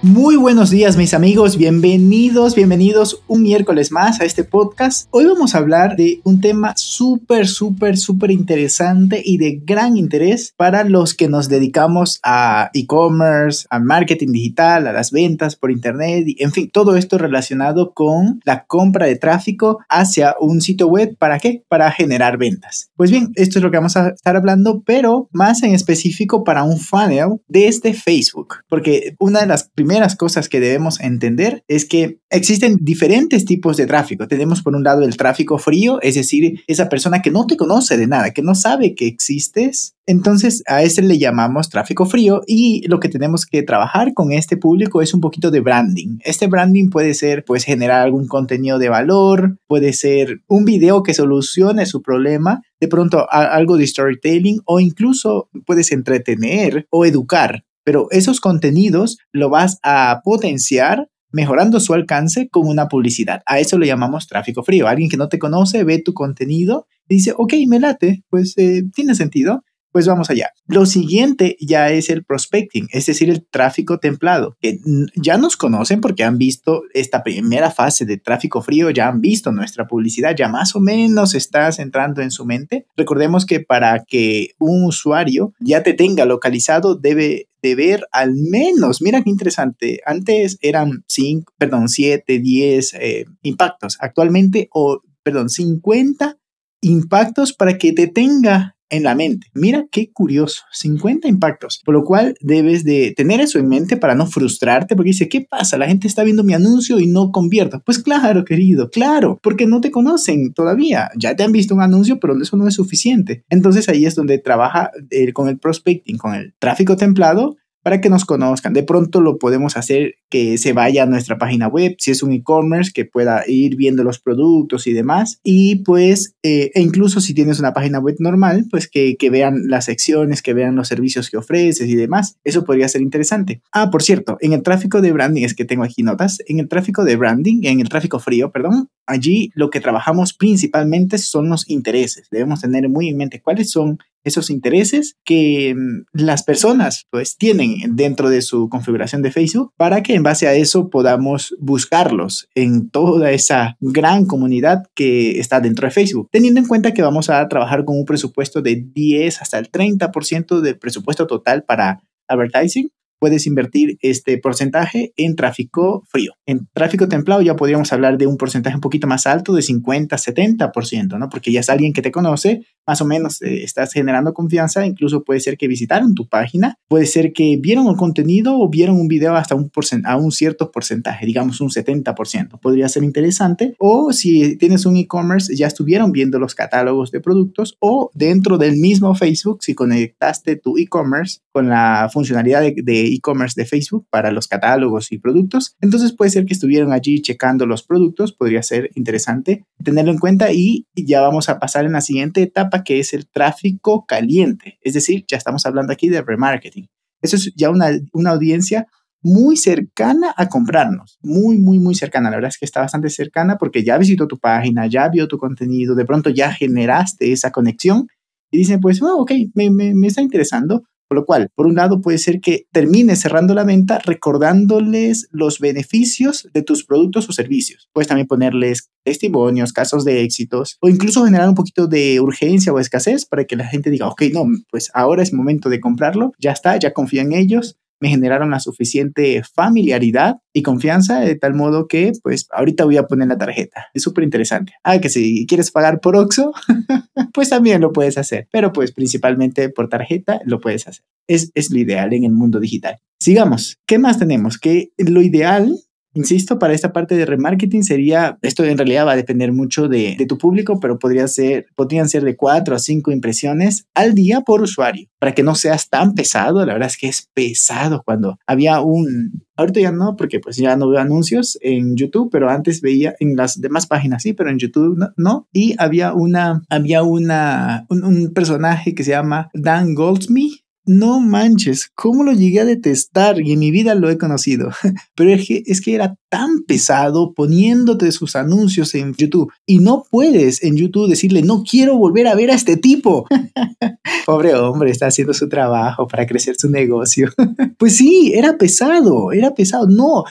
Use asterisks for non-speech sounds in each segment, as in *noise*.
Muy buenos días mis amigos, bienvenidos, bienvenidos un miércoles más a este podcast. Hoy vamos a hablar de un tema súper, súper, súper interesante y de gran interés para los que nos dedicamos a e-commerce, a marketing digital, a las ventas por internet, y, en fin, todo esto relacionado con la compra de tráfico hacia un sitio web. ¿Para qué? Para generar ventas. Pues bien, esto es lo que vamos a estar hablando, pero más en específico para un funnel desde Facebook, porque una de las primeras primeras cosas que debemos entender es que existen diferentes tipos de tráfico. Tenemos por un lado el tráfico frío, es decir, esa persona que no te conoce de nada, que no sabe que existes. Entonces a ese le llamamos tráfico frío y lo que tenemos que trabajar con este público es un poquito de branding. Este branding puede ser pues generar algún contenido de valor, puede ser un video que solucione su problema, de pronto algo de storytelling o incluso puedes entretener o educar pero esos contenidos lo vas a potenciar mejorando su alcance con una publicidad. A eso lo llamamos tráfico frío. Alguien que no te conoce ve tu contenido y dice, ok, me late, pues eh, tiene sentido. Pues vamos allá. Lo siguiente ya es el prospecting, es decir, el tráfico templado, que ya nos conocen porque han visto esta primera fase de tráfico frío, ya han visto nuestra publicidad, ya más o menos estás entrando en su mente. Recordemos que para que un usuario ya te tenga localizado debe de ver al menos, mira qué interesante, antes eran 5, perdón, 7, 10 eh, impactos, actualmente, o, perdón, 50 impactos para que te tenga en la mente. Mira qué curioso, 50 impactos, por lo cual debes de tener eso en mente para no frustrarte, porque dice, ¿qué pasa? La gente está viendo mi anuncio y no convierto. Pues claro, querido, claro, porque no te conocen todavía, ya te han visto un anuncio, pero eso no es suficiente. Entonces ahí es donde trabaja con el prospecting, con el tráfico templado para que nos conozcan. De pronto lo podemos hacer que se vaya a nuestra página web, si es un e-commerce, que pueda ir viendo los productos y demás. Y pues, eh, e incluso si tienes una página web normal, pues que, que, vean las secciones, que vean los servicios que ofreces y demás. Eso podría ser interesante. Ah, por cierto, en el tráfico de branding, es que tengo aquí notas, en el tráfico de branding, en el tráfico frío, perdón, allí lo que trabajamos principalmente son los intereses. Debemos tener muy en mente cuáles son esos intereses que mm, las personas pues tienen dentro de su configuración de Facebook para que en base a eso podamos buscarlos en toda esa gran comunidad que está dentro de Facebook, teniendo en cuenta que vamos a trabajar con un presupuesto de 10 hasta el 30% del presupuesto total para advertising puedes invertir este porcentaje en tráfico frío. En tráfico templado ya podríamos hablar de un porcentaje un poquito más alto, de 50, 70%, ¿no? Porque ya es alguien que te conoce, más o menos eh, estás generando confianza, incluso puede ser que visitaron tu página, puede ser que vieron un contenido o vieron un video hasta un a un cierto porcentaje, digamos un 70%. Podría ser interesante. O si tienes un e-commerce, ya estuvieron viendo los catálogos de productos o dentro del mismo Facebook, si conectaste tu e-commerce con la funcionalidad de e-commerce de Facebook para los catálogos y productos. Entonces puede ser que estuvieron allí checando los productos, podría ser interesante tenerlo en cuenta y ya vamos a pasar en la siguiente etapa que es el tráfico caliente. Es decir, ya estamos hablando aquí de remarketing. Eso es ya una, una audiencia muy cercana a comprarnos, muy, muy, muy cercana. La verdad es que está bastante cercana porque ya visitó tu página, ya vio tu contenido, de pronto ya generaste esa conexión y dicen, pues, oh, ok, me, me, me está interesando, por lo cual, por un lado, puede ser que termines cerrando la venta recordándoles los beneficios de tus productos o servicios. Puedes también ponerles testimonios, casos de éxitos o incluso generar un poquito de urgencia o escasez para que la gente diga, ok, no, pues ahora es momento de comprarlo, ya está, ya confía en ellos, me generaron la suficiente familiaridad y confianza de tal modo que pues ahorita voy a poner la tarjeta. Es súper interesante. Ah, que si quieres pagar por Oxo, *laughs* pues también lo puedes hacer, pero pues principalmente por tarjeta lo puedes hacer. Es, es lo ideal en el mundo digital. Sigamos. ¿Qué más tenemos? Que lo ideal Insisto, para esta parte de remarketing sería, esto en realidad va a depender mucho de, tu público, pero podría ser, podrían ser de cuatro a cinco impresiones al día por usuario, para que no seas tan pesado. La verdad es que es pesado cuando había un, Ahorita ya no, porque pues ya no veo anuncios en YouTube, pero antes veía en las demás páginas sí, pero en YouTube no. Y había una, había una, un, un personaje que se llama Dan Goldsmith no manches, ¿cómo lo llegué a detestar? Y en mi vida lo he conocido. *laughs* Pero es que, es que era tan pesado poniéndote sus anuncios en YouTube. Y no puedes en YouTube decirle, no quiero volver a ver a este tipo. *laughs* Pobre hombre, está haciendo su trabajo para crecer su negocio. *laughs* pues sí, era pesado, era pesado. No,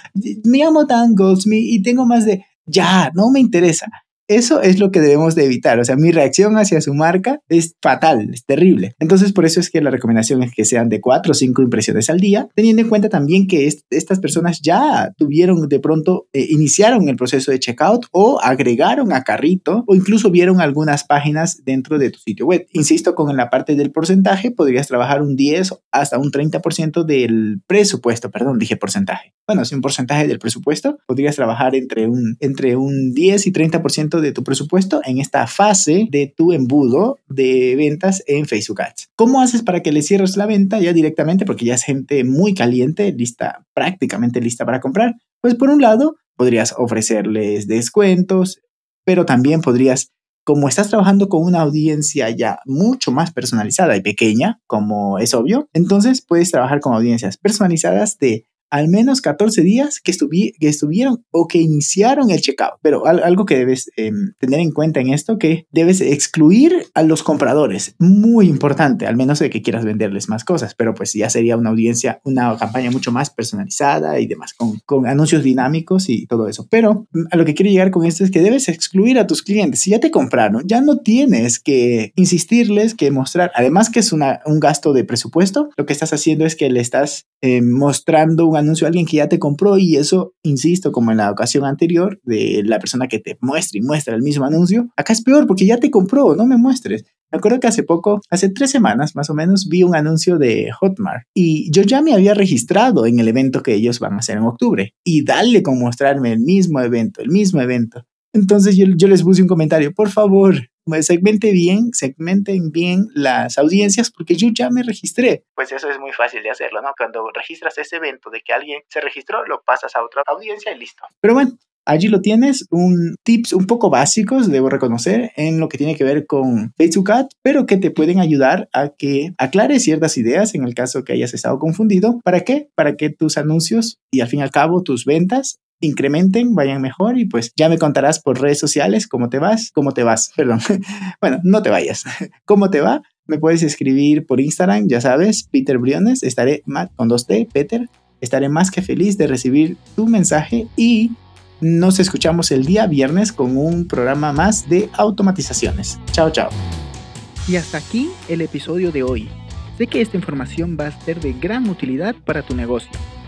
me llamo Dan Goldsmith y tengo más de, ya, no me interesa. Eso es lo que debemos de evitar. O sea, mi reacción hacia su marca es fatal, es terrible. Entonces, por eso es que la recomendación es que sean de cuatro o cinco impresiones al día, teniendo en cuenta también que estas personas ya tuvieron de pronto, eh, iniciaron el proceso de checkout o agregaron a carrito o incluso vieron algunas páginas dentro de tu sitio web. Insisto, con la parte del porcentaje, podrías trabajar un 10 hasta un 30% del presupuesto, perdón, dije porcentaje. Bueno, si un porcentaje del presupuesto, podrías trabajar entre un, entre un 10 y 30% de tu presupuesto en esta fase de tu embudo de ventas en Facebook Ads. ¿Cómo haces para que le cierres la venta ya directamente? Porque ya es gente muy caliente, lista, prácticamente lista para comprar. Pues por un lado, podrías ofrecerles descuentos, pero también podrías como estás trabajando con una audiencia ya mucho más personalizada y pequeña, como es obvio, entonces puedes trabajar con audiencias personalizadas de al menos 14 días que, que estuvieron o que iniciaron el checkout. Pero algo que debes em, tener en cuenta en esto, que debes excluir a los compradores. Muy importante, al menos de que quieras venderles más cosas. Pero pues ya sería una audiencia, una campaña mucho más personalizada y demás, con, con anuncios dinámicos y todo eso. Pero mm, a lo que quiero llegar con esto es que debes excluir a tus clientes. Si ya te compraron, ya no tienes que insistirles, que mostrar, además que es un gasto de presupuesto, lo que estás haciendo es que le estás eh, mostrando un anuncio a alguien que ya te compró y eso, insisto, como en la ocasión anterior de la persona que te muestra y muestra el mismo anuncio, acá es peor porque ya te compró, no me muestres. Me acuerdo que hace poco, hace tres semanas más o menos, vi un anuncio de Hotmart y yo ya me había registrado en el evento que ellos van a hacer en octubre y dale con mostrarme el mismo evento, el mismo evento. Entonces yo, yo les puse un comentario, por favor, segmente bien, segmenten bien las audiencias porque yo ya me registré. Pues eso es muy fácil de hacerlo, ¿no? Cuando registras ese evento de que alguien se registró, lo pasas a otra audiencia y listo. Pero bueno, Allí lo tienes, un tips un poco básicos, debo reconocer, en lo que tiene que ver con Facebook Ads, pero que te pueden ayudar a que aclares ciertas ideas en el caso que hayas estado confundido. ¿Para qué? Para que tus anuncios y al fin y al cabo tus ventas incrementen, vayan mejor y pues ya me contarás por redes sociales cómo te vas, cómo te vas, perdón. *laughs* bueno, no te vayas. *laughs* ¿Cómo te va? Me puedes escribir por Instagram, ya sabes, Peter Briones, estaré con dos T, Peter, estaré más que feliz de recibir tu mensaje y nos escuchamos el día viernes con un programa más de automatizaciones. Chao, chao. Y hasta aquí el episodio de hoy. Sé que esta información va a ser de gran utilidad para tu negocio